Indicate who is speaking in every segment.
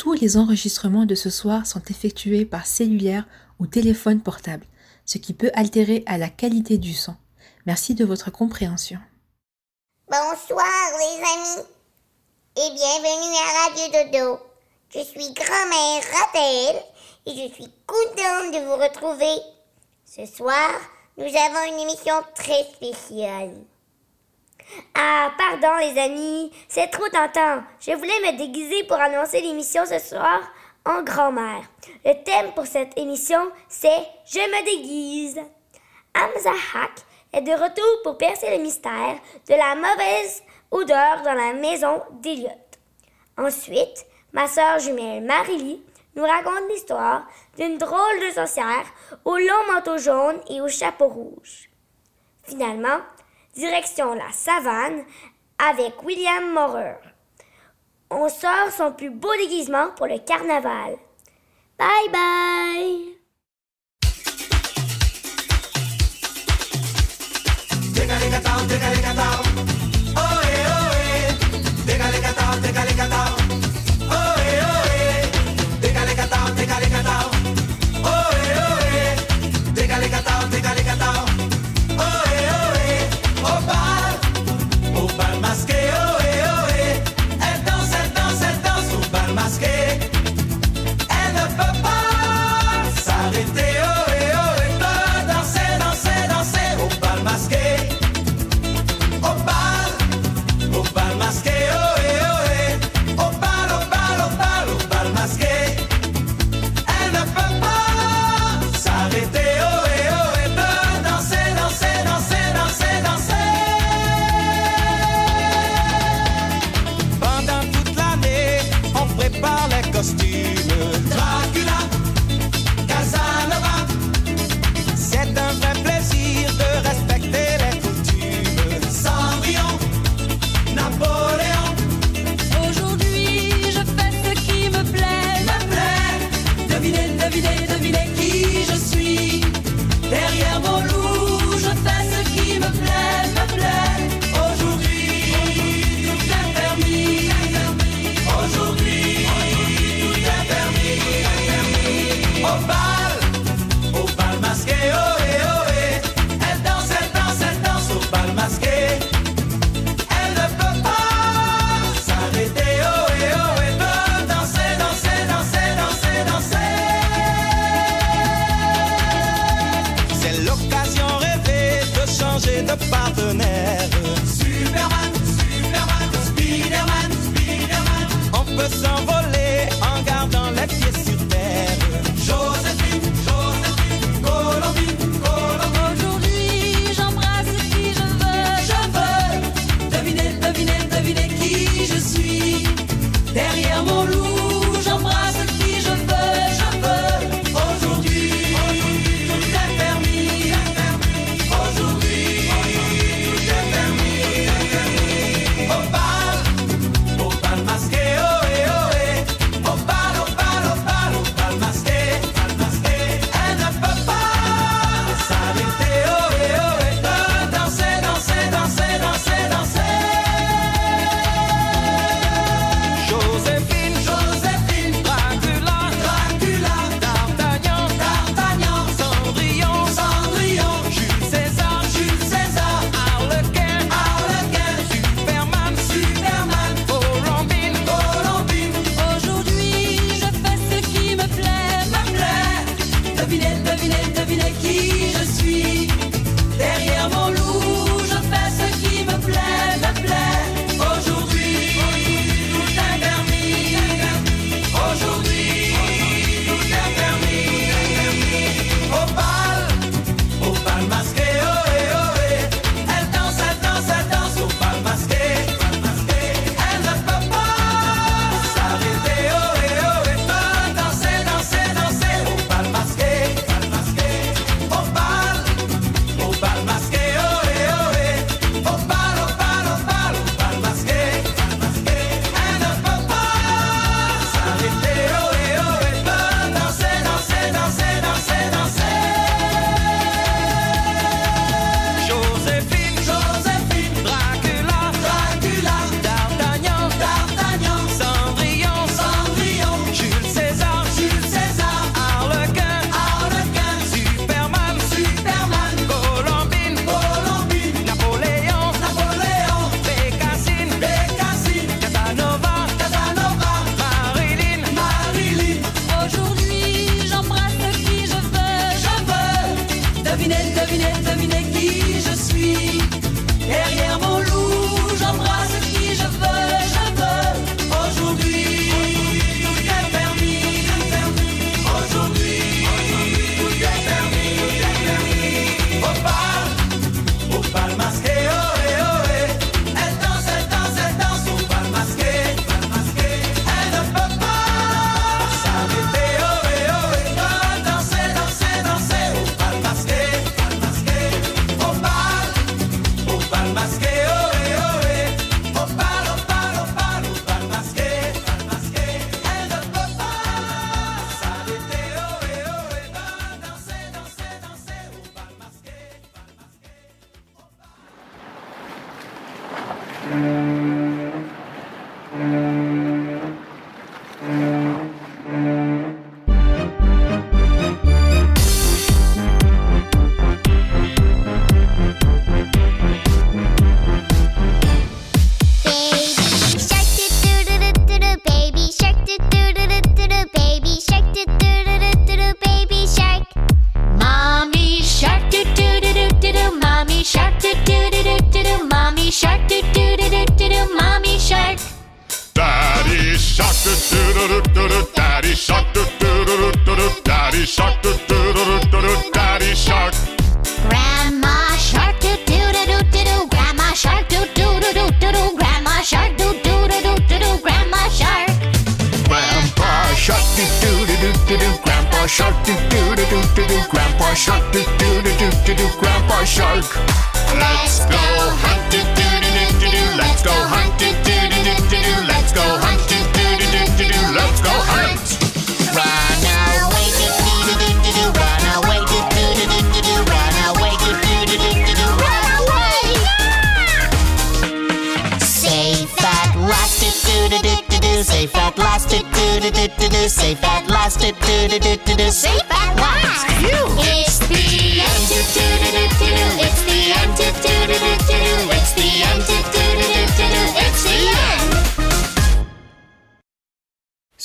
Speaker 1: tous les enregistrements de ce soir sont effectués par cellulaire ou téléphone portable, ce qui peut altérer à la qualité du son. Merci de votre compréhension.
Speaker 2: Bonsoir les amis et bienvenue à Radio Dodo. Je suis grand-mère Raphaël et je suis contente de vous retrouver. Ce soir, nous avons une émission très spéciale.
Speaker 3: Ah, pardon les amis, c'est trop tentant. Je voulais me déguiser pour annoncer l'émission ce soir en grand-mère. Le thème pour cette émission, c'est Je me déguise. Hamza Haq est de retour pour percer le mystère de la mauvaise odeur dans la maison d'Eliot. Ensuite, ma sœur jumelle Marily nous raconte l'histoire d'une drôle de sorcière au long manteau jaune et au chapeau rouge. Finalement, direction la savane avec William Maurer. On sort son plus beau déguisement pour le carnaval. Bye bye!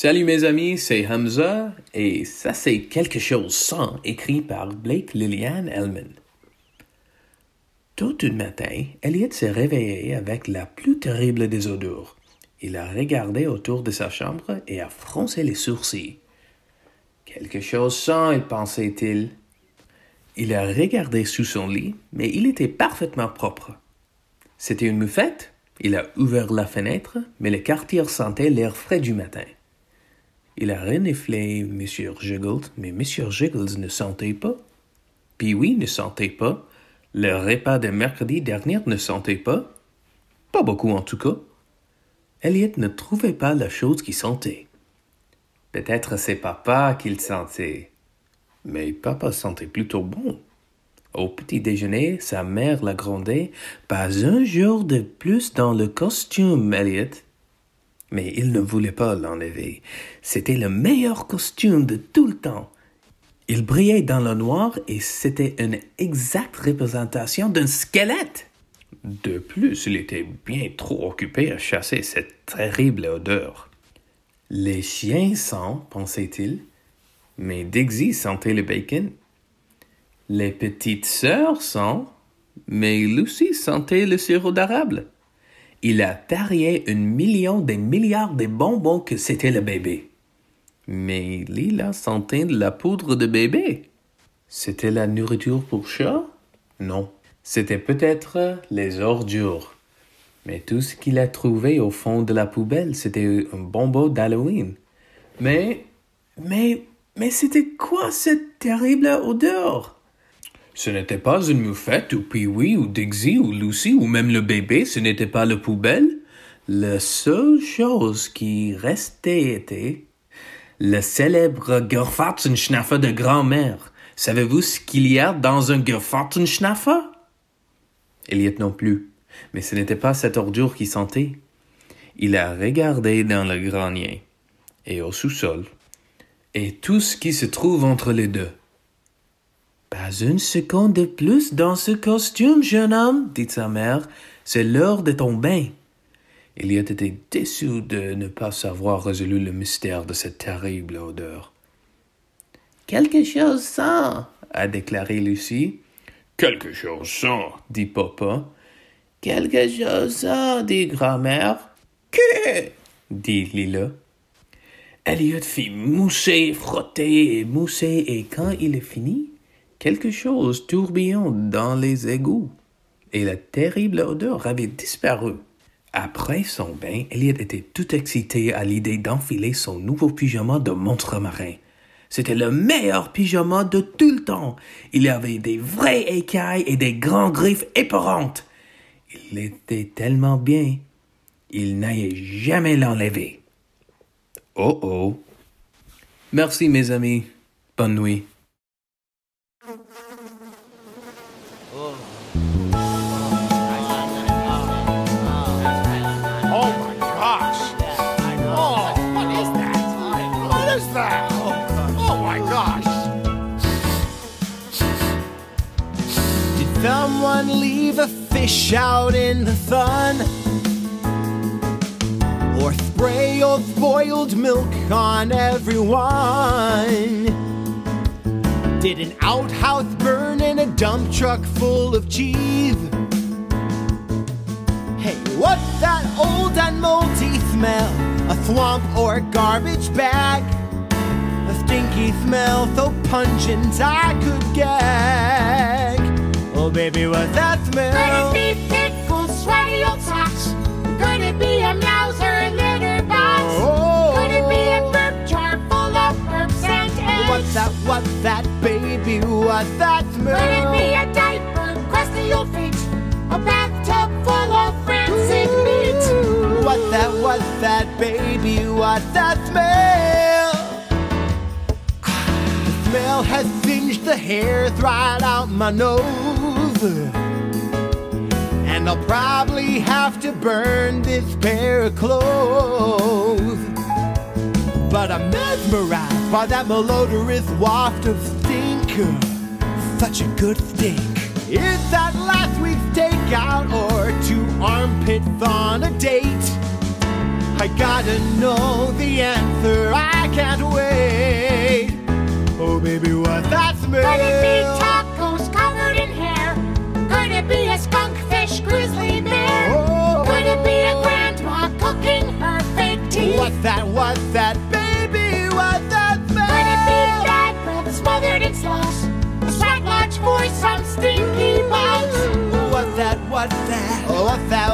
Speaker 4: Salut mes amis, c'est Hamza et ça c'est quelque chose sans écrit par Blake Lillian Elman. Tout un matin, Elliot s'est réveillé avec la plus terrible des odeurs. Il a regardé autour de sa chambre et a froncé les sourcils. Quelque chose sent, il pensait-il. Il a regardé sous son lit, mais il était parfaitement propre. C'était une moufette. Il a ouvert la fenêtre, mais le quartier sentait l'air frais du matin. Il a reniflé M. Jiggles, mais M. Jiggles ne sentait pas. Puis oui, ne sentait pas. Le repas de mercredi dernier ne sentait pas. Pas beaucoup en tout cas. Elliot ne trouvait pas la chose qui sentait. Peut-être c'est papa qu'il sentait. Mais papa sentait plutôt bon. Au petit déjeuner, sa mère la grondait. Pas un jour de plus dans le costume, Elliot. Mais il ne voulait pas l'enlever. C'était le meilleur costume de tout le temps. Il brillait dans le noir et c'était une exacte représentation d'un squelette. De plus, il était bien trop occupé à chasser cette terrible odeur. Les chiens sentent, pensait-il, mais Dixie sentait le bacon. Les petites sœurs sentent, mais Lucy sentait le sirop d'érable. Il a tarié un million des milliards de bonbons que c'était le bébé. Mais Lila sentait de la poudre de bébé. C'était la nourriture pour chat? Non. C'était peut-être les ordures. Mais tout ce qu'il a trouvé au fond de la poubelle, c'était un bonbon d'Halloween. Mais, mais, mais c'était quoi cette terrible odeur? Ce n'était pas une moufette ou Pee-wee ou Dixie ou Lucy ou même le bébé, ce n'était pas la poubelle. La seule chose qui restait était le célèbre Gerfatzenschnaffer de grand-mère. Savez-vous ce qu'il y a dans un Gerfatzenschnaffer? Elliot non plus, mais ce n'était pas cette ordure qui sentait. Il a regardé dans le grenier et au sous-sol et tout ce qui se trouve entre les deux. Pas une seconde de plus dans ce costume, jeune homme, dit sa mère. C'est l'heure de ton bain. Elliot était déçu de ne pas savoir résolu le mystère de cette terrible odeur. Quelque chose sent, a déclaré Lucie. Quelque chose sent, dit papa. Quelque chose sent, dit grand-mère. Que? dit Lila. Elliot fit mousser, frotter et mousser, et quand il est fini, quelque chose tourbillonne dans les égouts, et la terrible odeur avait disparu. Après son bain, Elliot était tout excité à l'idée d'enfiler son nouveau pyjama de monstre marin. C'était le meilleur pyjama de tout le temps. Il avait des vraies écailles et des grands griffes épeurantes. Il était tellement bien. Il n'allait jamais l'enlever. Oh oh. Merci mes amis. Bonne nuit.
Speaker 5: Fish out in the sun? Or spray old boiled milk on everyone? Did an outhouse burn in a dump truck full of cheese? Hey, what's that old and moldy smell? a swamp or a garbage bag. A stinky smell so pungent I could gag. Oh, baby, what's that smell?
Speaker 3: Could it be pickle, sweaty old socks? Could it be a mouse or a litter box?
Speaker 5: Oh.
Speaker 3: Could it be a burp jar full of burps and eggs?
Speaker 5: What's that, what's that, baby? What's that smell?
Speaker 3: Could it be a diaper, crusty old feet? A bathtub full of rancid meat?
Speaker 5: What's that, what's that, baby? What's that smell? The smell has singed the hairs right out my nose. And I'll probably have to burn this pair of clothes. But I'm mesmerized by that malodorous waft of stink. Such a good stink. Is that last week's takeout or two armpits on a date? I gotta know the answer, I can't wait. Oh, baby, what's that smell? that was that baby What that bad.
Speaker 3: Could it be that breath smothered its loss. A slap for some stinky box.
Speaker 5: What that, what that, what that,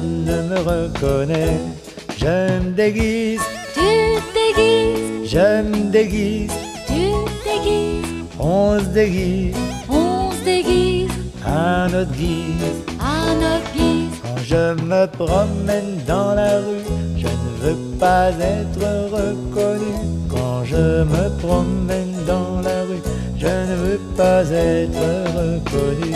Speaker 6: personne ne me reconnaît. Je me déguise,
Speaker 7: Tu déguises,
Speaker 6: je me déguise,
Speaker 7: tu déguises,
Speaker 6: on se déguise
Speaker 7: on se déguise
Speaker 6: à notre guise.
Speaker 7: à notre guise.
Speaker 6: Quand je me promène dans la rue, je ne veux pas être reconnu. Quand je me promène dans la rue, je ne veux pas être reconnu.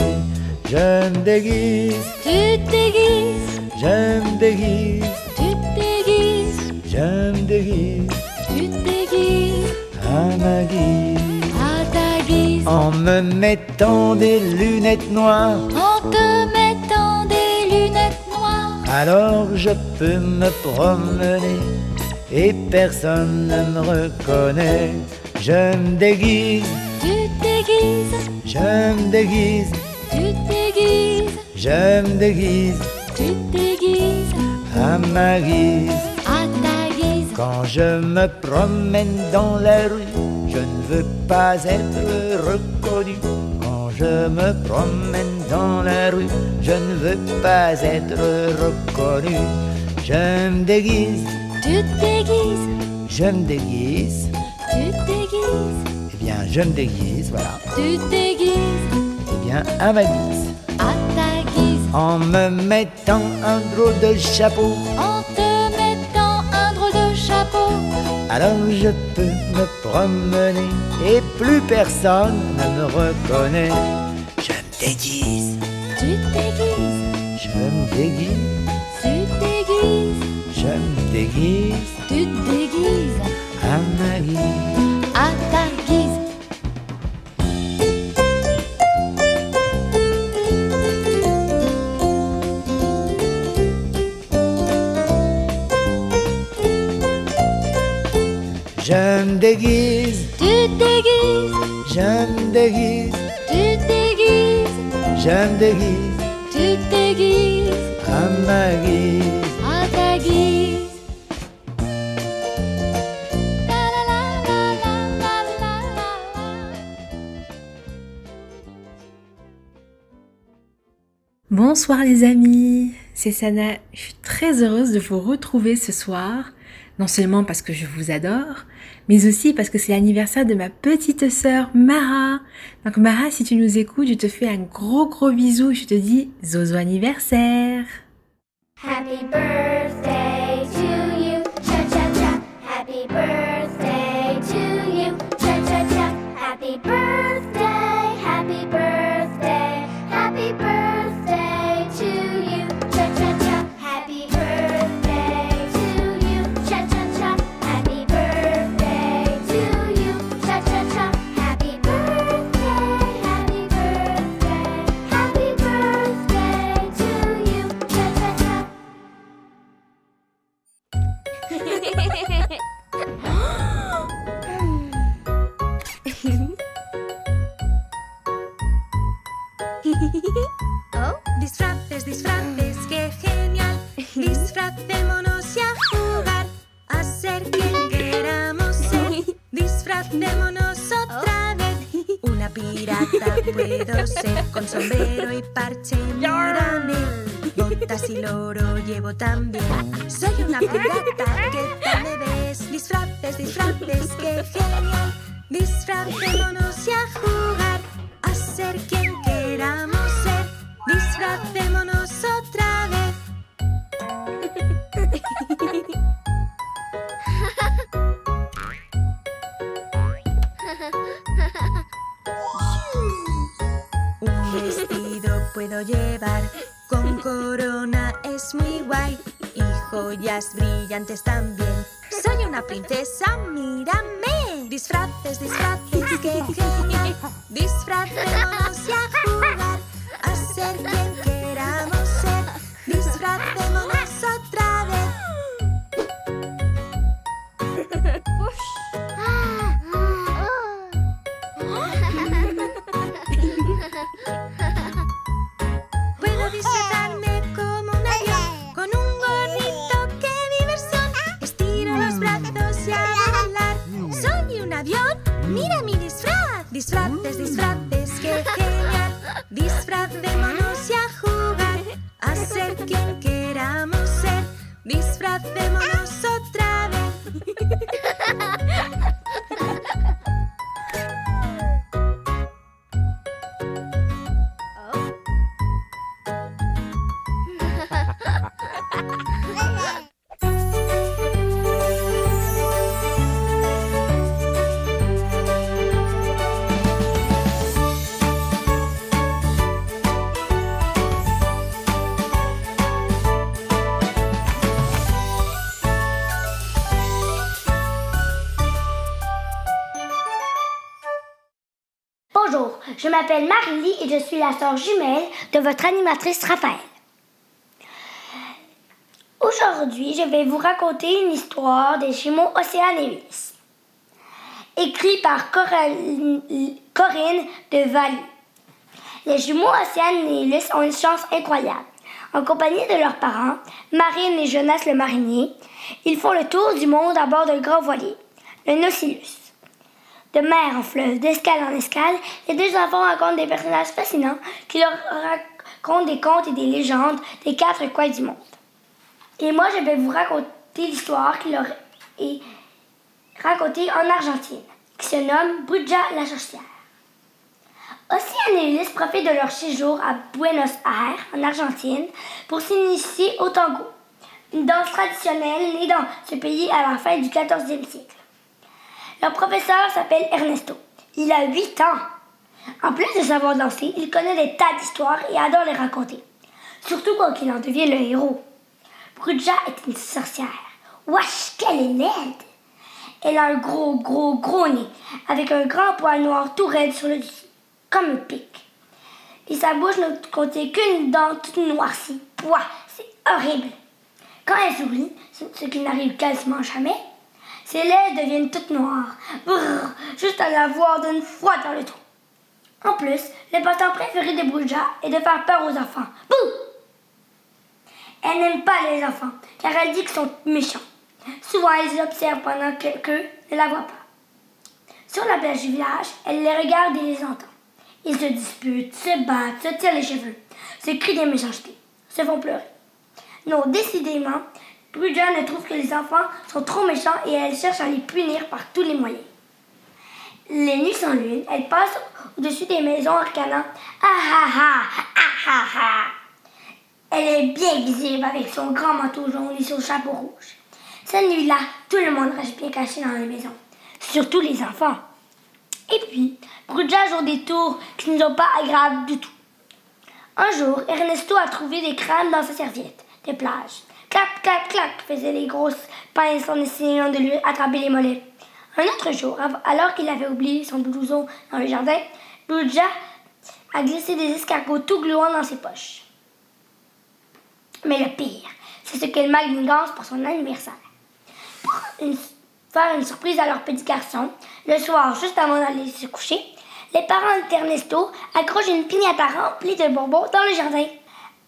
Speaker 6: Je me déguise,
Speaker 7: Tu déguises,
Speaker 6: je me déguise,
Speaker 7: tu déguises,
Speaker 6: je me déguise
Speaker 7: tu déguises
Speaker 6: à ma guise.
Speaker 7: à ta guise.
Speaker 6: En me mettant des lunettes noires,
Speaker 7: En te mettant des lunettes noires.
Speaker 6: alors je peux me promener et personne ne me reconnaît. Je me déguise,
Speaker 7: Tu déguises,
Speaker 6: je me déguise,
Speaker 7: tu déguises,
Speaker 6: je me déguise
Speaker 7: tu déguises
Speaker 6: à ma guise.
Speaker 7: à ta guise.
Speaker 6: Quand je me promène dans la rue, je ne veux pas être reconnu. Quand je me promène dans la rue, je ne veux pas être reconnu. Je me déguise,
Speaker 7: Tu déguises,
Speaker 6: je me déguise,
Speaker 7: tu déguises,
Speaker 6: eh bien je me déguise, voilà,
Speaker 7: tu déguises
Speaker 6: eh bien à ma guise.
Speaker 7: à ta guise.
Speaker 6: En me mettant un drôle de chapeau,
Speaker 7: En te mettant un drôle de chapeau.
Speaker 6: alors je peux me promener et plus personne ne me reconnaît. Je me déguise,
Speaker 7: Tu déguises,
Speaker 6: je me déguise,
Speaker 7: tu déguises,
Speaker 6: je me déguise.
Speaker 7: Tu déguises
Speaker 6: à ma guise. me déguise.
Speaker 7: Tu te déguises.
Speaker 6: Je me déguise.
Speaker 7: Tu te déguises.
Speaker 6: Je me déguise.
Speaker 7: Tu te déguises.
Speaker 6: À ma guise.
Speaker 7: À ta guise.
Speaker 1: Bonsoir les amis, c'est Sana. Je suis très heureuse de vous retrouver ce soir, non seulement parce que je vous adore, mais aussi parce que c'est l'anniversaire de ma petite sœur Mara. Donc Mara, si tu nous écoutes, je te fais un gros gros bisou je te dis Zozo anniversaire.
Speaker 8: Happy birthday
Speaker 9: Con sombrero y parche, mírame. Botas y loro llevo también. Soy una pirata, ¿qué tal me ves? Disfraces, disfraces, qué genial. Disfracémonos y
Speaker 10: m'appelle Marie et je suis la sœur jumelle de votre animatrice Raphaël. Aujourd'hui, je vais vous raconter une histoire des jumeaux Océane et Ulysse, écrit par Corinne de Vallée. Les jumeaux Océane ont une chance incroyable. En compagnie de leurs parents, Marine et Jonas le marinier, ils font le tour du monde à bord d'un grand voilier, le Nautilus. De mer en fleuve, d'escale en escale, les deux enfants rencontrent des personnages fascinants qui leur racontent des contes et des légendes des quatre coins du monde. Et moi, je vais vous raconter l'histoire qui leur est racontée en Argentine, qui se nomme Bruja la sorcière. Océane et Ulysse profitent de leur séjour à Buenos Aires, en Argentine, pour s'initier au tango, une danse traditionnelle née dans ce pays à la fin du 14e siècle. Leur professeur s'appelle Ernesto. Il a 8 ans. En plus de savoir danser, il connaît des tas d'histoires et adore les raconter. Surtout quand il en devient le héros. Bruja est une sorcière. Wesh, qu'elle est laide! Elle a un gros, gros, gros nez, avec un grand poil noir tout raide sur le dessus, comme un pic. Et sa bouche ne contient qu'une dent toute noircie. Pouah, c'est horrible! Quand elle sourit, ce qui n'arrive quasiment jamais, ses lèvres deviennent toutes noires. Brrr, juste à la voir d'une fois dans le trou. En plus, le passe-temps préféré de Bruja est de faire peur aux enfants. Bouh! Elle n'aime pas les enfants, car elle dit qu'ils sont méchants. Souvent, elle les observe pendant que qu'eux ne la voient pas. Sur la plage du village, elle les regarde et les entend. Ils se disputent, se battent, se tirent les cheveux. se crient des méchancetés, se font pleurer. Non, décidément, Brudja ne trouve que les enfants sont trop méchants et elle cherche à les punir par tous les moyens. Les nuits sans lune, elle passe au-dessus des maisons en ricanant Ah ah ah ah ah ah Elle est bien visible avec son grand manteau jaune et son chapeau rouge. Cette nuit-là, tout le monde reste bien caché dans les maisons, surtout les enfants. Et puis, Brudja joue des tours qui ne sont pas agréables du tout. Un jour, Ernesto a trouvé des crânes dans sa serviette de plage. Clac, clac, clac, faisaient les grosses pinces en essayant de lui attraper les mollets. Un autre jour, alors qu'il avait oublié son blouson dans le jardin, Brudja a glissé des escargots tout gluants dans ses poches. Mais le pire, c'est ce qu'elle manigance pour son anniversaire. Pour faire une surprise à leur petit garçon, le soir, juste avant d'aller se coucher, les parents d'Ernesto accrochent une pignata remplie de bonbons dans le jardin.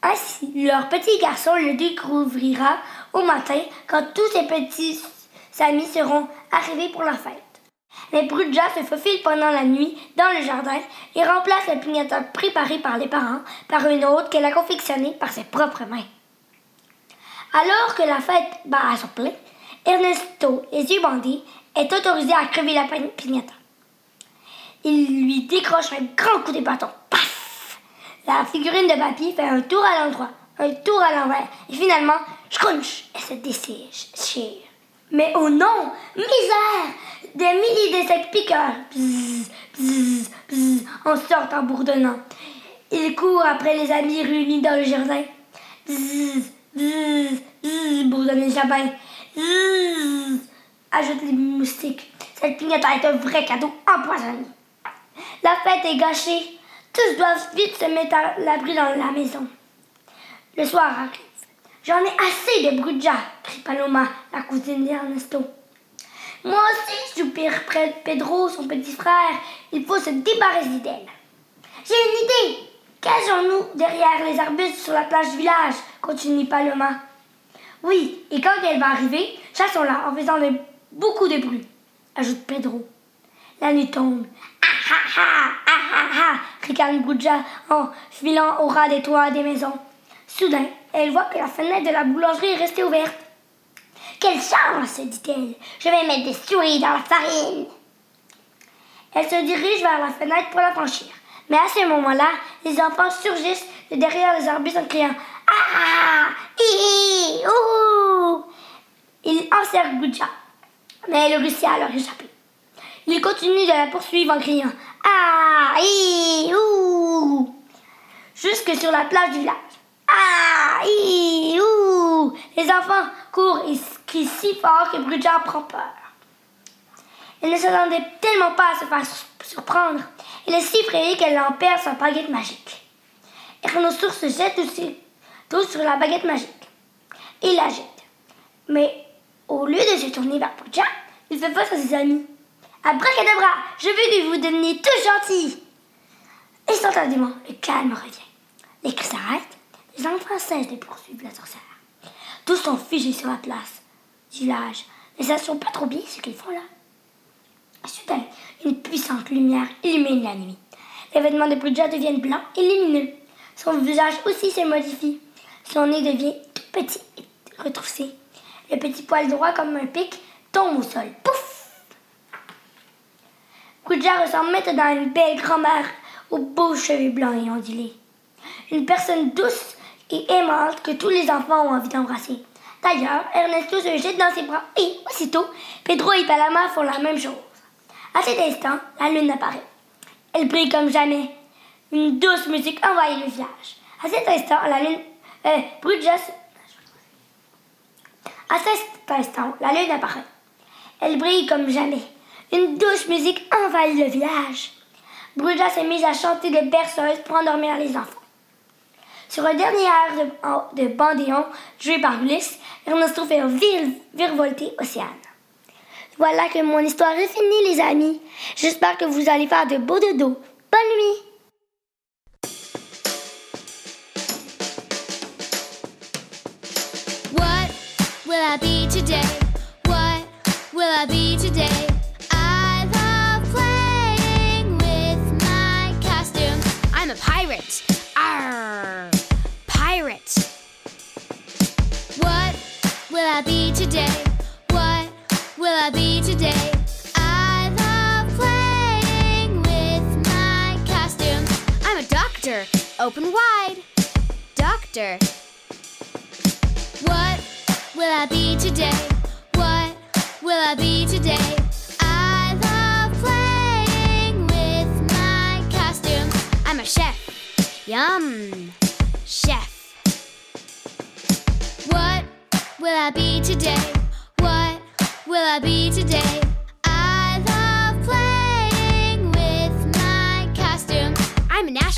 Speaker 10: Ainsi, leur petit garçon le découvrira au matin quand tous ses petits amis seront arrivés pour la fête. Mais Brudja se faufile pendant la nuit dans le jardin et remplace la pignata préparée par les parents par une autre qu'elle a confectionnée par ses propres mains. Alors que la fête bat à son plein, Ernesto, les yeux bandés, est autorisé à crever la pi- pignata. Il lui décroche un grand coup de bâton. La figurine de papier fait un tour à l'endroit, un tour à l'envers, et finalement, scrunch, elle se déchire. Mais oh non! Misère! Des milliers d'insectes piqueurs, bzzz, bzzz, bzzz, en sortent en bourdonnant. Il court après les amis réunis dans le jardin. Bzzz, bzzz, bzzz, bourdonnent les jabins. Bzzz, ajoutent les moustiques. Cette pignata est un vrai cadeau empoisonné. La fête est gâchée. Tous doivent vite se mettre à l'abri dans la maison. Le soir arrive. J'en ai assez de Brudja, crie Paloma, la cousine d'Ernesto. Moi aussi, soupire Pedro, son petit frère. Il faut se débarrasser d'elle. J'ai une idée. Cachons-nous derrière les arbustes sur la plage du village, continue Paloma. Oui, et quand elle va arriver, chassons-la en faisant beaucoup de bruit, ajoute Pedro. La nuit tombe. Ricane Brudja en filant au ras des toits des maisons. Soudain, elle voit que la fenêtre de la boulangerie est restée ouverte. Quelle chance, dit-elle. Je vais mettre des souris dans la farine. Elle se dirige vers la fenêtre pour la franchir. Mais à ce moment-là, les enfants surgissent de derrière les arbustes en criant Ah Hi Ouh Ils encerclent Boucha, mais elle réussit à leur échapper. Ils continuent de la poursuivre en criant Ah Hi Ouh Jusque sur la plage du village. Ah Hi Ouh Les enfants courent et crient si fort que Brudja prend peur. Elle ne s'attendait tellement pas à se faire sur- surprendre. Elle est si effrayée qu'elle en perd sa baguette magique. Ernesto se jette aussi tout sur la baguette magique. Il la jette. Mais au lieu de se tourner vers Brudja, il fait face à ses amis. Abracadabra, je veux que vous deveniez tous gentils. Instantanément, le calme revient. Les cris s'arrêtent, les enfants cessent de poursuivre la sorcière. Tous sont figés sur la place du village, ne sachant pas trop bien ce qu'ils font là. Soudain, une puissante lumière illumine la nuit. Les vêtements de Brudja deviennent blancs et lumineux. Son visage aussi se modifie. Son nez devient tout petit et retroussé. Le petit poil droit comme un pic tombe au sol. Pouf! Brudja ressemble maintenant à une belle grand-mère aux beaux cheveux blancs et ondulés. Une personne douce et aimante que tous les enfants ont envie d'embrasser. D'ailleurs, Ernesto se jette dans ses bras et, aussitôt, Pedro et Palama font la même chose. À cet instant, la lune apparaît. Elle brille comme jamais. Une douce musique envahit le village. À cet instant, la lune... Euh, Brudja se- À cet instant, la lune apparaît. Elle brille comme jamais. Une douce musique envahit le village. Brudja s'est mise à chanter des berceuses pour endormir les enfants. Sur un dernier air de, de bandéon joué par Ulysse, Ernesto fait vir, Océane. Voilà que mon histoire est finie, les amis. J'espère que vous allez faire de beaux dodos. Bonne nuit!
Speaker 11: What will I be today? What will I be open wide. Doctor. What will I be today? What will I be today? I love playing with my costume. I'm a chef. Yum. Chef. What will I be today? What will I be today?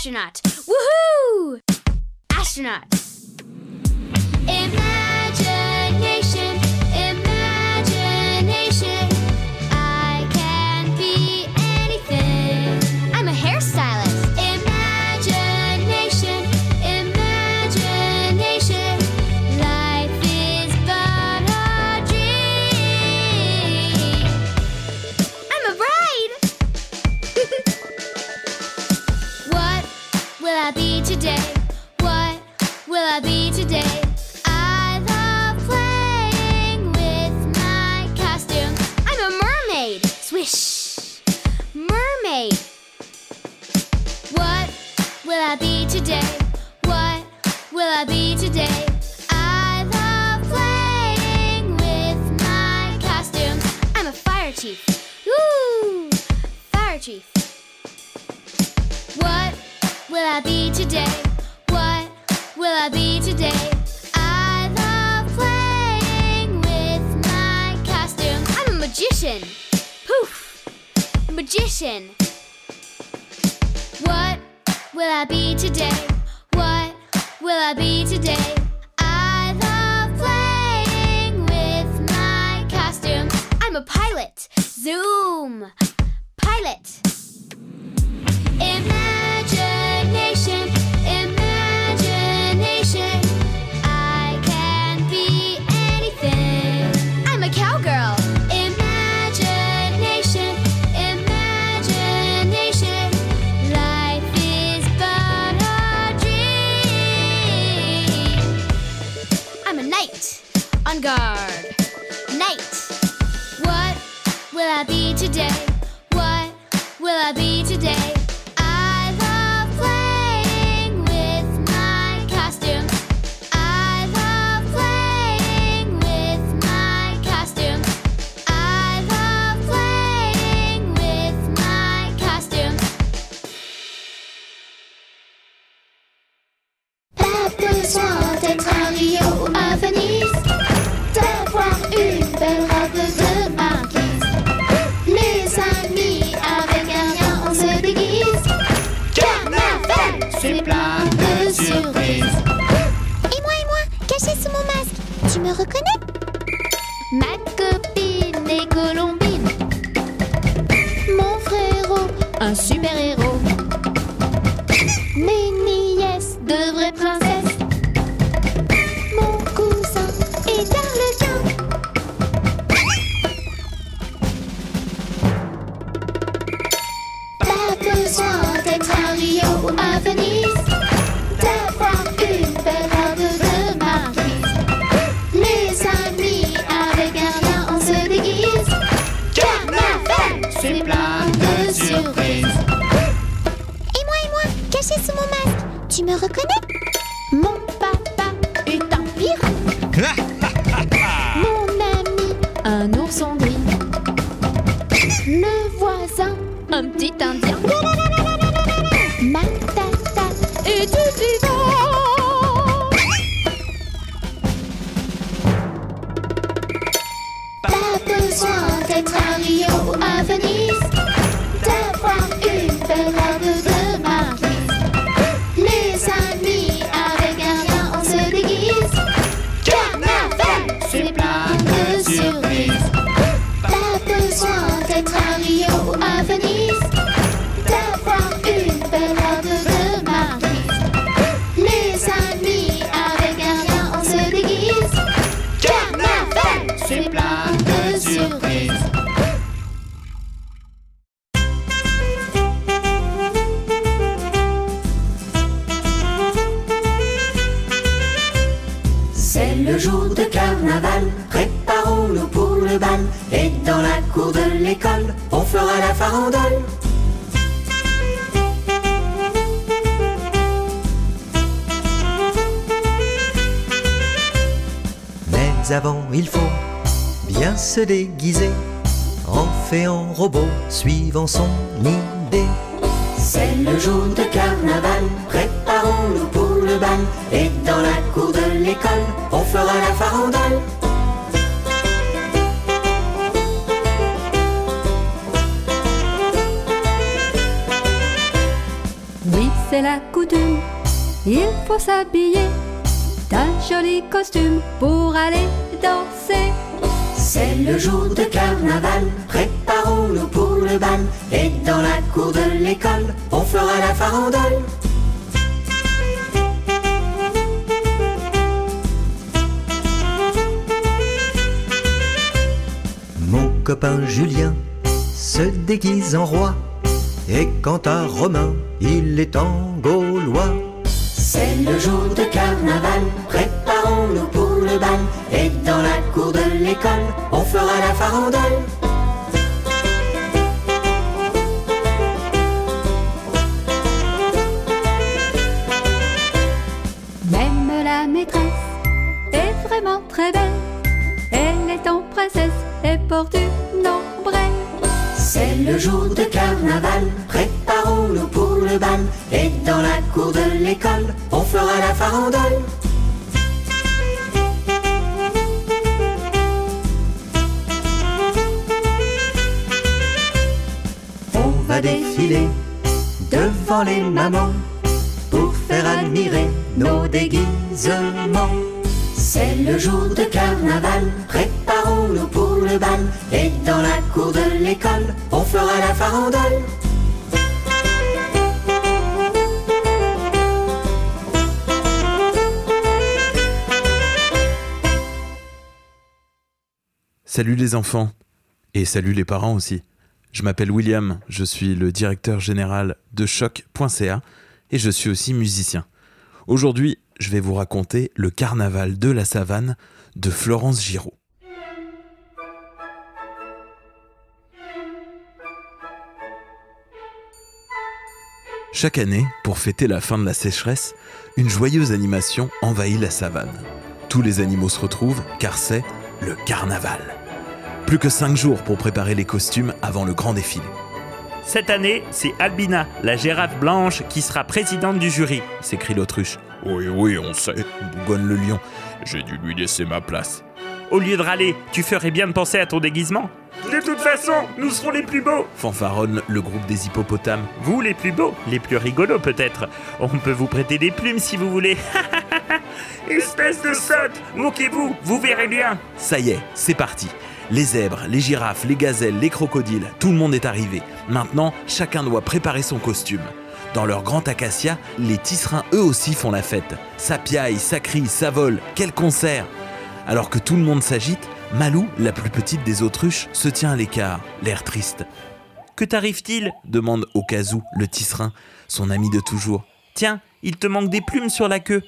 Speaker 11: Astronaut. Woohoo! Astronaut. handkerchief. What will I be today? What will I be today? I love playing with my costume. I'm a magician. Poof! Magician. What will I be today? What will I be today? I love playing with my costume. I'm a pilot. Zoom!
Speaker 8: It. Imagine sin plan. Se
Speaker 12: déguiser en fait en robot, suivant son idée.
Speaker 13: C'est le jour de carnaval, préparons-nous pour le bal. Et dans la cour de l'école, on fera la farandole.
Speaker 14: Oui, c'est la coutume, il faut s'habiller d'un joli costume pour aller.
Speaker 13: C'est le jour de carnaval, préparons-nous pour le bal. Et dans la cour de l'école, on fera la farandole.
Speaker 12: Mon copain Julien se déguise en roi. Et quant à Romain, il est en gaulois.
Speaker 13: C'est le jour de carnaval, dans la cour de l'école, on fera la farandole.
Speaker 14: Même la maîtresse est vraiment très belle. Elle est en princesse et porte une ombrelle.
Speaker 13: C'est le jour de carnaval, préparons-nous pour le bal. Et dans la cour de l'école, on fera la farandole.
Speaker 12: Défiler devant les mamans pour faire admirer nos déguisements.
Speaker 13: C'est le jour de carnaval, préparons-nous pour le bal. Et dans la cour de l'école, on fera la farandole.
Speaker 15: Salut les enfants et salut les parents aussi. Je m'appelle William, je suis le directeur général de choc.ca et je suis aussi musicien. Aujourd'hui, je vais vous raconter le carnaval de la savane de Florence Giraud. Chaque année, pour fêter la fin de la sécheresse, une joyeuse animation envahit la savane. Tous les animaux se retrouvent car c'est le carnaval. Plus que 5 jours pour préparer les costumes avant le grand défilé.
Speaker 16: Cette année, c'est Albina, la girafe blanche, qui sera présidente du jury,
Speaker 15: s'écrie l'autruche. Oui, oui, on sait, bougonne le lion. J'ai dû lui laisser ma place.
Speaker 16: Au lieu de râler, tu ferais bien de penser à ton déguisement. De toute façon, nous serons les plus beaux.
Speaker 15: Fanfaronne le groupe des hippopotames.
Speaker 16: Vous, les plus beaux, les plus rigolos peut-être. On peut vous prêter des plumes si vous voulez. Espèce de sotte, moquez-vous, vous verrez bien.
Speaker 15: Ça y est, c'est parti. Les zèbres, les girafes, les gazelles, les crocodiles, tout le monde est arrivé. Maintenant, chacun doit préparer son costume. Dans leur grand acacia, les tisserands eux aussi font la fête. Ça piaille, ça crie, ça vole, quel concert Alors que tout le monde s'agite, Malou, la plus petite des autruches, se tient à l'écart, l'air triste.
Speaker 16: Que t'arrive-t-il?
Speaker 15: demande Okazou, le tisserin, son ami de toujours.
Speaker 16: Tiens, il te manque des plumes sur la queue.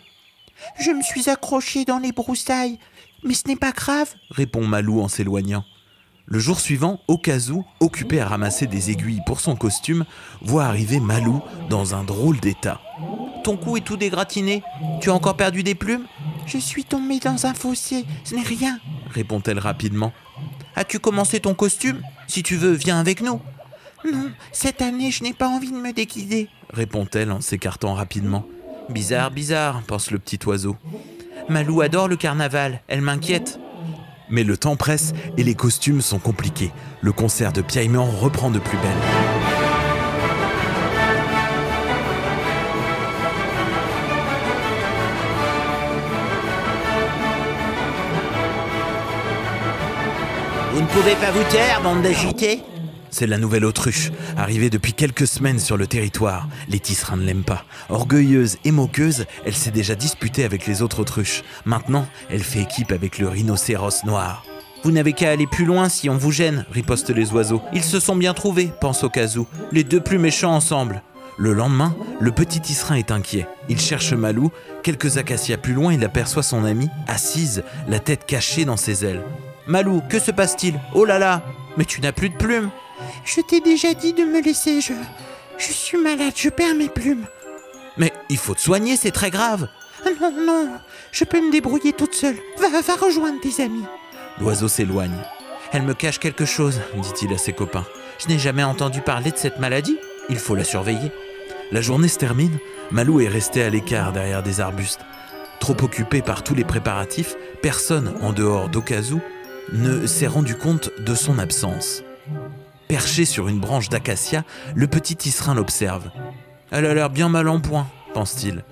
Speaker 17: Je me suis accroché dans les broussailles, mais ce n'est pas grave,
Speaker 15: répond Malou en s'éloignant. Le jour suivant, Okazou, occupé à ramasser des aiguilles pour son costume, voit arriver Malou dans un drôle d'état.
Speaker 17: Ton cou est tout dégratiné. Tu as encore perdu des plumes? Je suis tombé dans un fossé, ce n'est rien,
Speaker 15: répond-elle rapidement.
Speaker 17: As-tu commencé ton costume? Si tu veux, viens avec nous. Non, cette année, je n'ai pas envie de me déguiser,
Speaker 15: répond-elle en s'écartant rapidement.
Speaker 17: Bizarre, bizarre, pense le petit oiseau.
Speaker 15: Malou adore le carnaval, elle m'inquiète. Mais le temps presse et les costumes sont compliqués. Le concert de piaillement reprend de plus belle.
Speaker 17: Vous ne pouvez pas vous taire, bande d'agités
Speaker 15: c'est la nouvelle autruche, arrivée depuis quelques semaines sur le territoire. Les tisserands ne l'aiment pas. Orgueilleuse et moqueuse, elle s'est déjà disputée avec les autres autruches. Maintenant, elle fait équipe avec le rhinocéros noir.
Speaker 17: Vous n'avez qu'à aller plus loin si on vous gêne, ripostent les oiseaux. Ils se sont bien trouvés, pense Okazou. Les deux plus méchants ensemble.
Speaker 15: Le lendemain, le petit tisserin est inquiet. Il cherche Malou. Quelques acacias plus loin, il aperçoit son amie, assise, la tête cachée dans ses ailes.
Speaker 17: Malou, que se passe-t-il? Oh là là
Speaker 15: Mais tu n'as plus de plumes.
Speaker 18: Je t'ai déjà dit de me laisser, je. Je suis malade, je perds mes plumes.
Speaker 15: Mais il faut te soigner, c'est très grave.
Speaker 18: Ah Non, non, je peux me débrouiller toute seule. Va, va rejoindre tes amis.
Speaker 15: L'oiseau s'éloigne. Elle me cache quelque chose, dit-il à ses copains. Je n'ai jamais entendu parler de cette maladie. Il faut la surveiller. La journée se termine. Malou est resté à l'écart derrière des arbustes. Trop occupé par tous les préparatifs, personne, en dehors d'Okazu, ne s'est rendu compte de son absence. Perché sur une branche d'acacia, le petit tisserin l'observe. Elle a l'air bien mal en point, pense-t-il.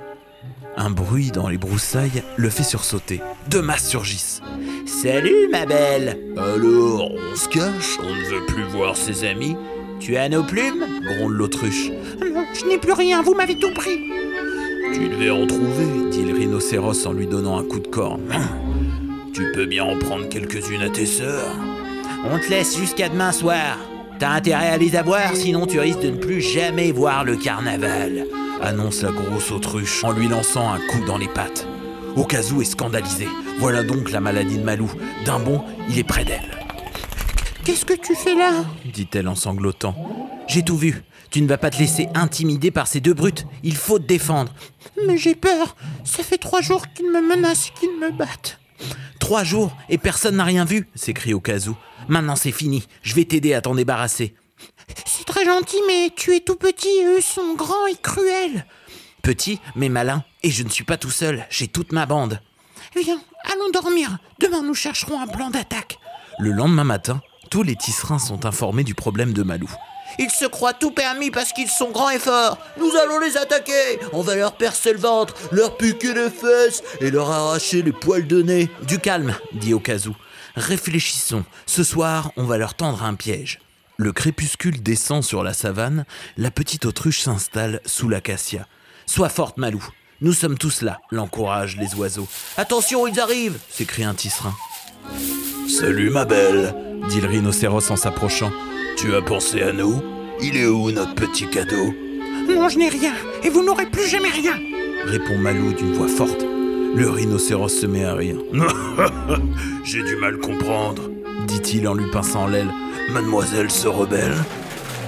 Speaker 15: Un bruit dans les broussailles le fait sursauter. Deux masses surgissent. Salut, ma belle Alors, on se cache On ne veut plus voir ses amis Tu as nos plumes? gronde l'autruche.
Speaker 18: Non, je n'ai plus rien, vous m'avez tout pris.
Speaker 15: Tu devais en trouver, dit le rhinocéros en lui donnant un coup de corne. Tu peux bien en prendre quelques-unes à tes sœurs. On te laisse jusqu'à demain soir. T'as intérêt à les avoir, sinon tu risques de ne plus jamais voir le carnaval, annonce la grosse autruche en lui lançant un coup dans les pattes. Okazu est scandalisé. Voilà donc la maladie de Malou. D'un bond, il est près d'elle.
Speaker 18: Qu'est-ce que tu fais là?
Speaker 15: dit-elle en sanglotant. J'ai tout vu. Tu ne vas pas te laisser intimider par ces deux brutes. Il faut te défendre.
Speaker 18: Mais j'ai peur. Ça fait trois jours qu'ils me menacent et qu'ils me battent.
Speaker 15: Trois jours et personne n'a rien vu s'écrie Okazu. Maintenant c'est fini. Je vais t'aider à t'en débarrasser.
Speaker 18: C'est très gentil, mais tu es tout petit et eux sont grands et cruels.
Speaker 15: Petit, mais malin. Et je ne suis pas tout seul. J'ai toute ma bande.
Speaker 18: Viens, allons dormir. Demain, nous chercherons un plan d'attaque.
Speaker 15: Le lendemain matin, tous les tisserins sont informés du problème de Malou.
Speaker 18: Ils se croient tout permis parce qu'ils sont grands et forts. Nous allons les attaquer. On va leur percer le ventre, leur piquer les fesses et leur arracher les poils de nez.
Speaker 15: Du calme, dit Okazu. Réfléchissons. Ce soir, on va leur tendre un piège. Le crépuscule descend sur la savane. La petite autruche s'installe sous l'acacia. Sois forte, Malou. Nous sommes tous là, l'encouragent les oiseaux.
Speaker 18: Attention, ils arrivent s'écrie un tisserin.
Speaker 15: Salut, ma belle, dit le rhinocéros en s'approchant. Tu as pensé à nous Il est où notre petit cadeau
Speaker 18: Non, je n'ai rien, et vous n'aurez plus jamais rien
Speaker 15: répond Malou d'une voix forte. Le rhinocéros se met à rire. J'ai du mal comprendre, dit-il en lui pinçant l'aile. Mademoiselle se rebelle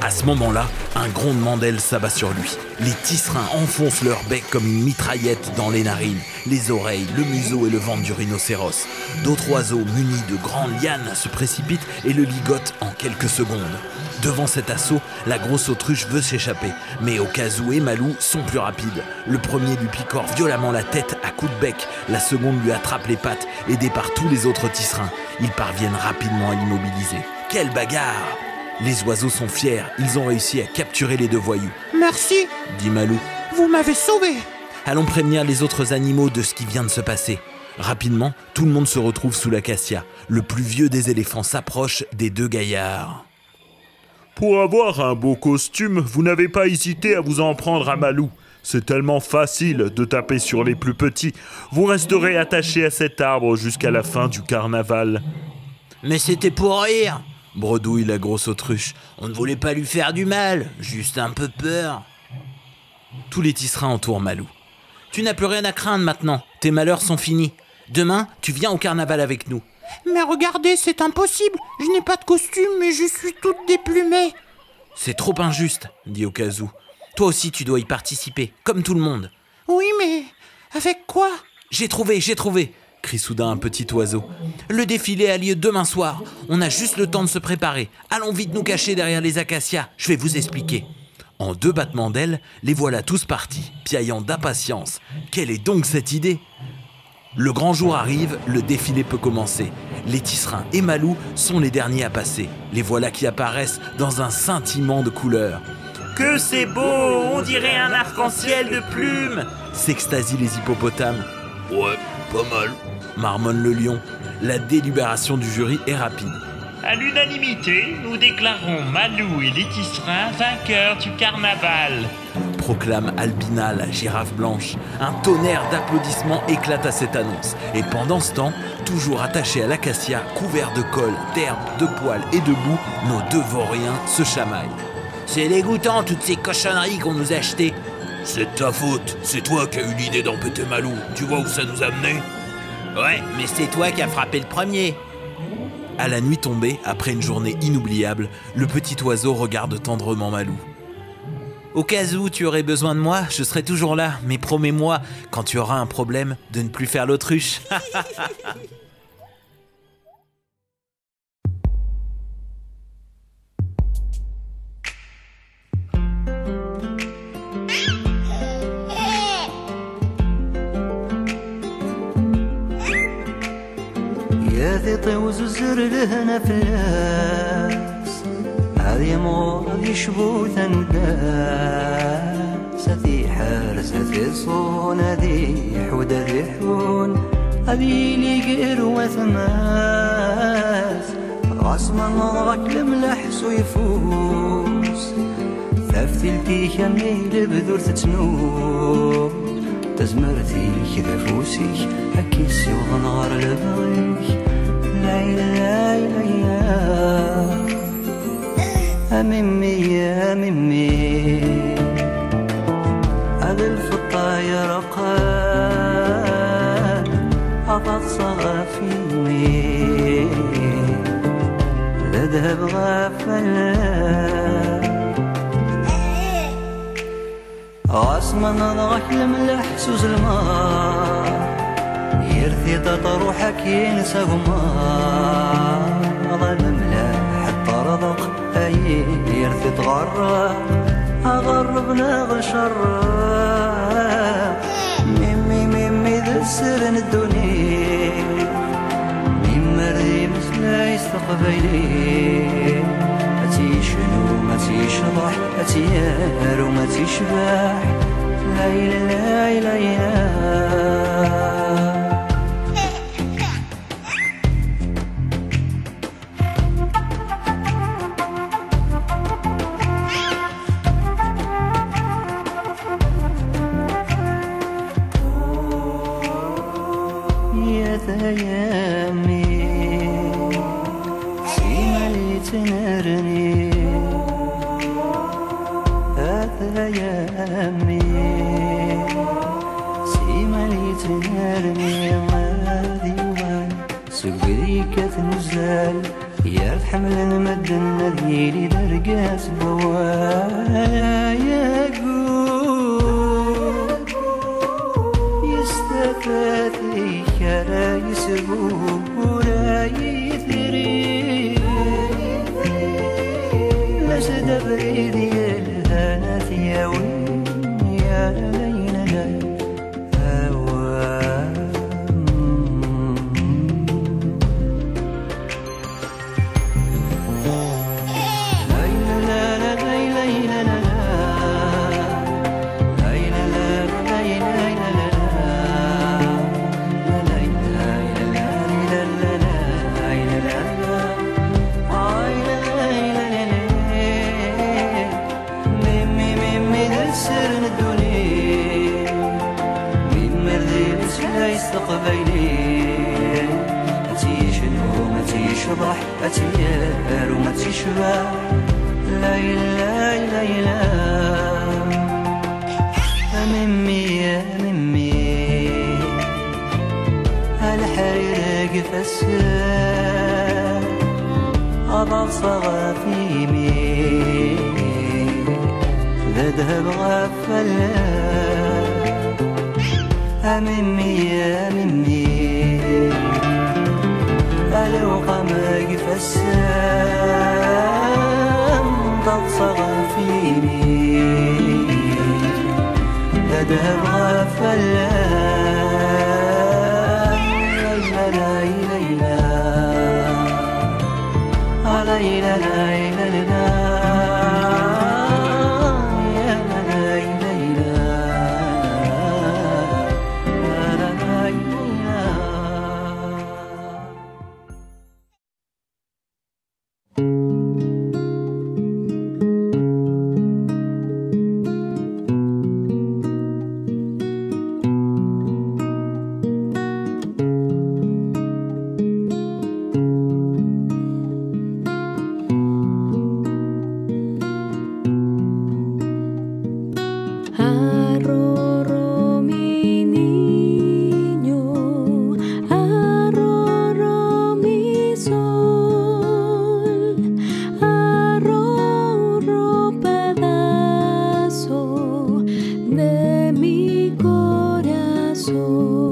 Speaker 15: À ce moment-là, un grondement d'aile s'abat sur lui. Les tisserins enfoncent leur bec comme une mitraillette dans les narines, les oreilles, le museau et le ventre du rhinocéros. D'autres oiseaux munis de grandes lianes se précipitent et le ligotent en quelques secondes. Devant cet assaut, la grosse autruche veut s'échapper, mais Okazu et Malou sont plus rapides. Le premier lui picore violemment la tête à coups de bec, la seconde lui attrape les pattes, aidée par tous les autres tisserins. Ils parviennent rapidement à l'immobiliser. Quelle bagarre Les oiseaux sont fiers, ils ont réussi à capturer les deux voyous.
Speaker 18: Merci,
Speaker 15: dit Malou.
Speaker 18: vous m'avez sauvé.
Speaker 15: Allons prévenir les autres animaux de ce qui vient de se passer. Rapidement, tout le monde se retrouve sous l'acacia. Le plus vieux des éléphants s'approche des deux gaillards.
Speaker 19: Pour avoir un beau costume, vous n'avez pas hésité à vous en prendre à Malou. C'est tellement facile de taper sur les plus petits. Vous resterez attaché à cet arbre jusqu'à la fin du carnaval.
Speaker 18: Mais c'était pour rire, bredouille la grosse autruche. On ne voulait pas lui faire du mal, juste un peu peur.
Speaker 15: Tous les tisserins entourent Malou. Tu n'as plus rien à craindre maintenant, tes malheurs sont finis. Demain, tu viens au carnaval avec nous.
Speaker 18: Mais regardez, c'est impossible. Je n'ai pas de costume et je suis toute déplumée.
Speaker 15: C'est trop injuste, dit Okazu. Toi aussi, tu dois y participer, comme tout le monde.
Speaker 18: Oui, mais avec quoi?
Speaker 15: J'ai trouvé, j'ai trouvé crie soudain un petit oiseau. Le défilé a lieu demain soir. On a juste le temps de se préparer. Allons vite nous cacher derrière les acacias. Je vais vous expliquer. En deux battements d'ailes, les voilà tous partis, piaillant d'impatience. Quelle est donc cette idée? Le grand jour arrive, le défilé peut commencer. Les tisserins et Malou sont les derniers à passer. Les voilà qui apparaissent dans un scintillement de couleurs.
Speaker 16: Que c'est beau On dirait un arc-en-ciel de plumes
Speaker 15: S'extasient les hippopotames.
Speaker 19: Ouais, pas mal.
Speaker 15: Marmonne le lion. La délibération du jury est rapide.
Speaker 16: À l'unanimité, nous déclarons Malou et les tisserins vainqueurs du carnaval.
Speaker 15: Proclame Albina, la girafe blanche. Un tonnerre d'applaudissements éclate à cette annonce. Et pendant ce temps, toujours attachés à l'acacia, couverts de colle, d'herbe, de poils et de boue, nos deux vauriens se chamaillent.
Speaker 18: C'est dégoûtant toutes ces cochonneries qu'on nous a achetées.
Speaker 19: C'est de ta faute. C'est toi qui as eu l'idée d'empêter Malou. Tu vois où ça nous a mené
Speaker 18: Ouais, mais c'est toi qui as frappé le premier.
Speaker 20: À la nuit tombée, après une journée inoubliable, le petit oiseau regarde tendrement Malou. Au cas où tu aurais besoin de moi, je serai toujours là, mais promets-moi, quand tu auras un problème, de ne plus faire l'autruche.
Speaker 21: خيطي وززر لهنا فلاس هذي مورك يشبو ثنداس هذي حارس هذي صون هذي حود هذي حون. هذي لي قير وثماس راس غصب نظرك سيفوس سويفوس ثفتلتي كمي لبذور تتنور تزمرتي كذا فوسي هكي سيوغ نهار لبغيك. أممي يا أممي أذل في الطاير قال أتصغى فيني لذهب غافلا غصما نضغح لملح سوز المار ارثي طروحك ينسى غمار الملاح الطرضق اي يرثي تغرق اغرب لاغ شرق ميمي ميمي ذا السر الدنيا ميمر ذي مثلا يستقبلي. اتي شنو ما تيشضح اتي يار وما تيشبح ليلة ليلة لا مستقبلين ما تيش نوم ما تيش فرح ما وما تيش باع لا. لا لا لا أممي. يا ممي الحرير راقف السار أضل ذهب غفلان هممي يا مني. ألو قماج فسام تتصغى فيني. أدهب غفلان ليلى ليلى ليلى علينا ليلى ليلى
Speaker 7: de mi
Speaker 10: corazón.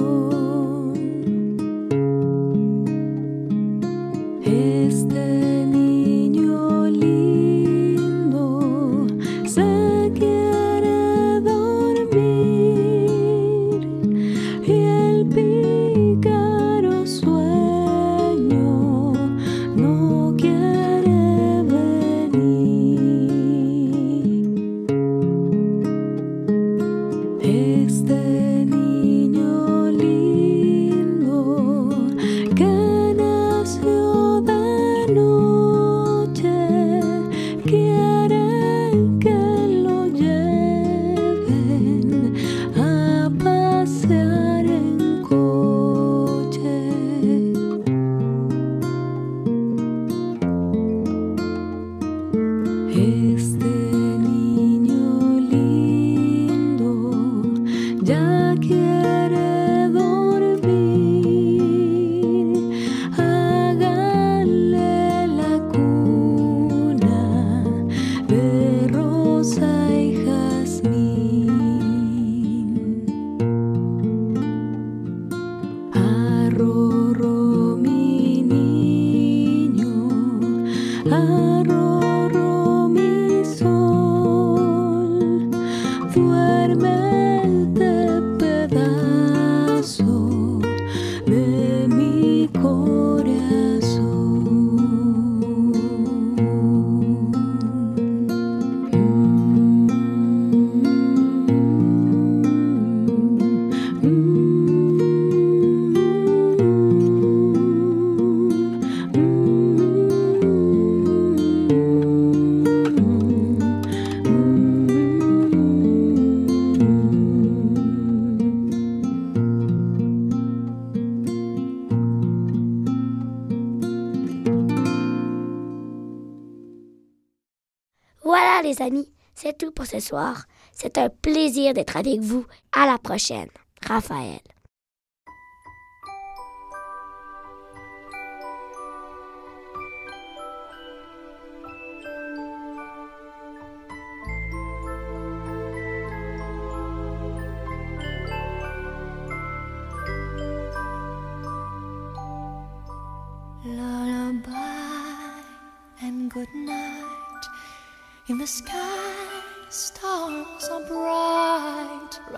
Speaker 10: Soir. C'est un plaisir d'être avec vous. À la prochaine. Raphaël.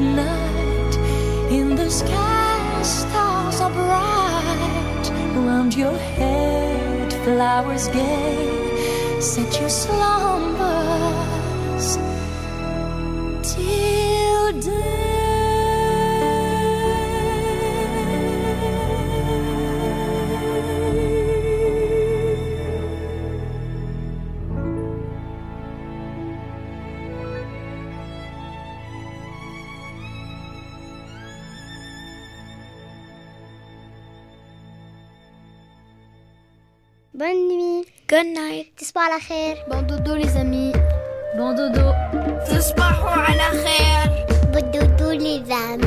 Speaker 7: night. In the sky, stars are bright. Round your head, flowers gay. Set your slumbers
Speaker 10: Good night.
Speaker 22: تصبحوا على خير.
Speaker 11: Bon dodo les amis.
Speaker 1: Bon dodo.
Speaker 22: تصبحوا على خير. Bon dodo les amis.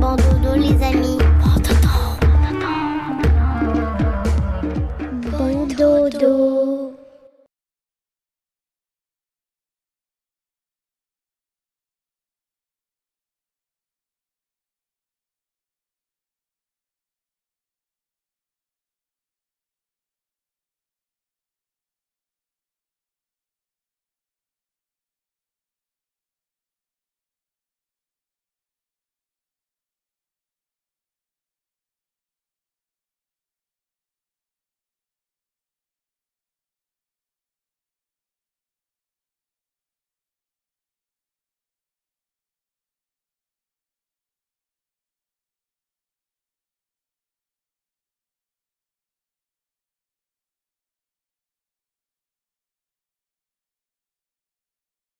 Speaker 2: Bon dodo les amis.